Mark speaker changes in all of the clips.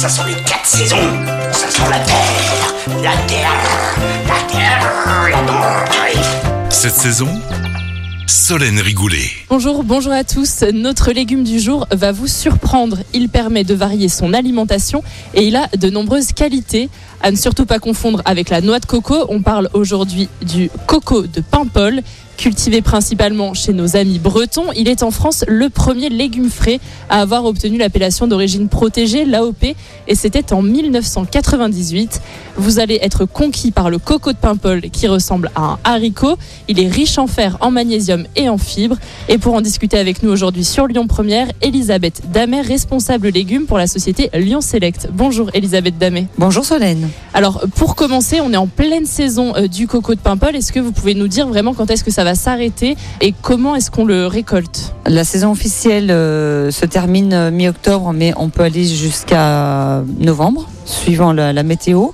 Speaker 1: Ça sont les quatre saisons. Ça sent la terre, la terre, la terre, la terre.
Speaker 2: Cette saison, Solène Rigoulet.
Speaker 3: Bonjour, bonjour à tous. Notre légume du jour va vous surprendre. Il permet de varier son alimentation et il a de nombreuses qualités. À ne surtout pas confondre avec la noix de coco. On parle aujourd'hui du coco de Paimpol. Cultivé principalement chez nos amis bretons, il est en France le premier légume frais à avoir obtenu l'appellation d'origine protégée, l'AOP, et c'était en 1998. Vous allez être conquis par le coco de Paimpol qui ressemble à un haricot. Il est riche en fer, en magnésium et en fibres. Et pour en discuter avec nous aujourd'hui sur Lyon Première, Elisabeth Damet, responsable légumes pour la société Lyon Select. Bonjour Elisabeth Damet.
Speaker 4: Bonjour Solène.
Speaker 3: Alors pour commencer, on est en pleine saison euh, du coco de Paimpol. Est-ce que vous pouvez nous dire vraiment quand est-ce que ça va s'arrêter et comment est-ce qu'on le récolte
Speaker 4: La saison officielle euh, se termine euh, mi-octobre, mais on peut aller jusqu'à novembre, suivant la, météo.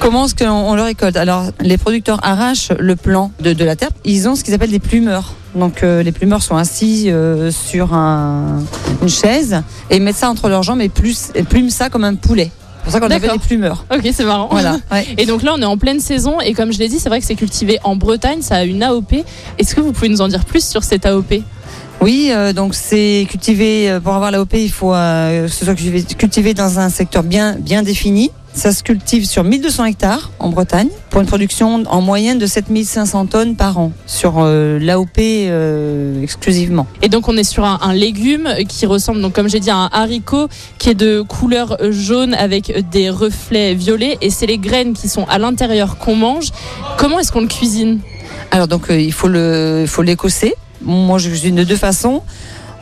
Speaker 4: Comment est-ce qu'on on le récolte? Alors, les producteurs arrachent le plant de, la terre. Ils ont ce qu'ils appellent des plumeurs. Donc, euh, les plumeurs sont assis sur un- une chaise et mettent ça entre leurs jambes et, plus, et plument ça comme un poulet. C'est pour ça qu'on
Speaker 3: D'accord.
Speaker 4: des plumeurs.
Speaker 3: Ok, c'est marrant.
Speaker 4: Voilà. ouais.
Speaker 3: Et donc là, on est en pleine saison et comme je l'ai dit, c'est vrai que c'est cultivé en Bretagne, ça a une AOP. Est-ce que vous pouvez nous en dire plus sur cette AOP
Speaker 4: Oui, euh, donc c'est cultivé, euh, pour avoir l'AOP, il faut euh, que ce soit cultivé, cultivé dans un secteur bien, bien défini. Ça se cultive sur 1200 hectares en Bretagne pour une production en moyenne de 7500 tonnes par an sur euh, l'AOP euh, exclusivement.
Speaker 3: Et donc on est sur un, un légume qui ressemble, donc comme j'ai dit, à un haricot qui est de couleur jaune avec des reflets violets et c'est les graines qui sont à l'intérieur qu'on mange. Comment est-ce qu'on le cuisine?
Speaker 4: Alors donc euh, il faut le, il faut l'écosser. Moi je cuisine de deux façons.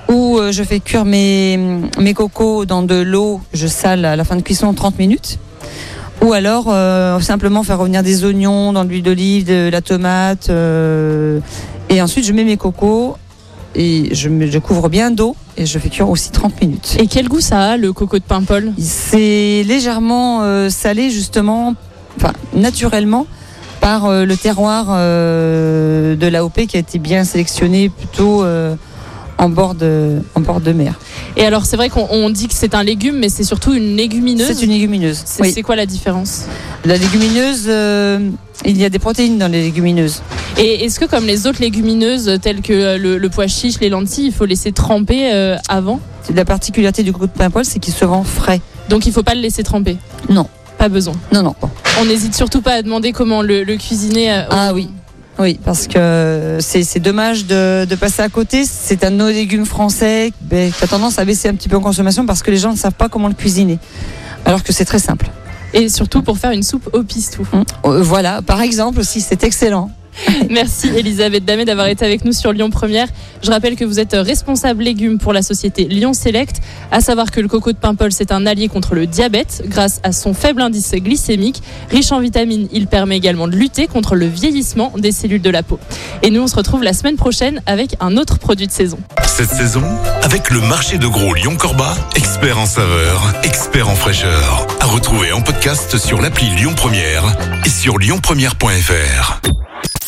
Speaker 4: Ou euh, je fais cuire mes, mes cocos dans de l'eau, je sale à la fin de cuisson 30 minutes. Ou alors euh, simplement faire revenir des oignons dans de l'huile d'olive, de la tomate. euh, et ensuite je mets mes cocos et je, me- je couvre bien d'eau et je fais cuire aussi 30 minutes.
Speaker 3: Et quel goût ça a le coco de Paimpol?
Speaker 4: C'est légèrement euh, salé justement, enfin naturellement, par euh, le terroir euh, de l'AOP qui a été bien sélectionné plutôt euh, en, bord de, en bord de mer.
Speaker 3: Et alors c'est vrai qu'on on dit que c'est un légume, mais c'est surtout une légumineuse.
Speaker 4: C'est une légumineuse.
Speaker 3: C'est
Speaker 4: Oui.
Speaker 3: quoi la différence?
Speaker 4: La légumineuse, euh, il y a des protéines dans les légumineuses.
Speaker 3: Et est-ce que comme les autres légumineuses telles que euh, le, le pois chiche, les lentilles, il faut laisser tremper euh, avant?
Speaker 4: La particularité du coco de Paimpol, c'est qu'il se vend frais.
Speaker 3: Donc il faut pas le laisser tremper?
Speaker 4: Non.
Speaker 3: Pas besoin?
Speaker 4: Non, non.
Speaker 3: On n'hésite surtout pas à demander comment le, le cuisiner.
Speaker 4: Ah oui. Oui, parce que c'est c'est dommage de, de passer à côté. C'est un de nos légumes français qui a tendance à baisser un petit peu en consommation parce que les gens ne savent pas comment le cuisiner. Alors que c'est très simple.
Speaker 3: Et surtout pour faire une soupe au pistou.
Speaker 4: Hum. Euh, Voilà, par exemple aussi, c'est excellent.
Speaker 3: Merci Elisabeth Damet d'avoir été avec nous sur Lyon Première. Je rappelle que vous êtes responsable légumes pour la société Lyon Select. À savoir que le coco de Paimpol, c'est un allié contre le diabète grâce à son faible indice glycémique. Riche en vitamines, il permet également de lutter contre le vieillissement des cellules de la peau. Et nous, on se retrouve la semaine prochaine avec un autre produit de saison.
Speaker 2: Cette saison, avec le marché de gros Lyon-Corba, expert en saveur, expert en fraîcheur. À retrouver en podcast sur l'appli Lyon Première et sur lyonpremière.fr.